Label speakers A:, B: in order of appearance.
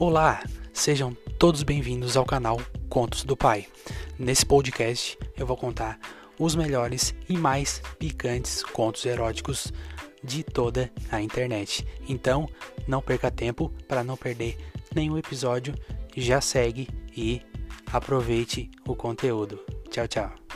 A: Olá, sejam todos bem-vindos ao canal Contos do Pai. Nesse podcast eu vou contar os melhores e mais picantes contos eróticos de toda a internet. Então, não perca tempo para não perder nenhum episódio. Já segue e aproveite o conteúdo. Tchau, tchau.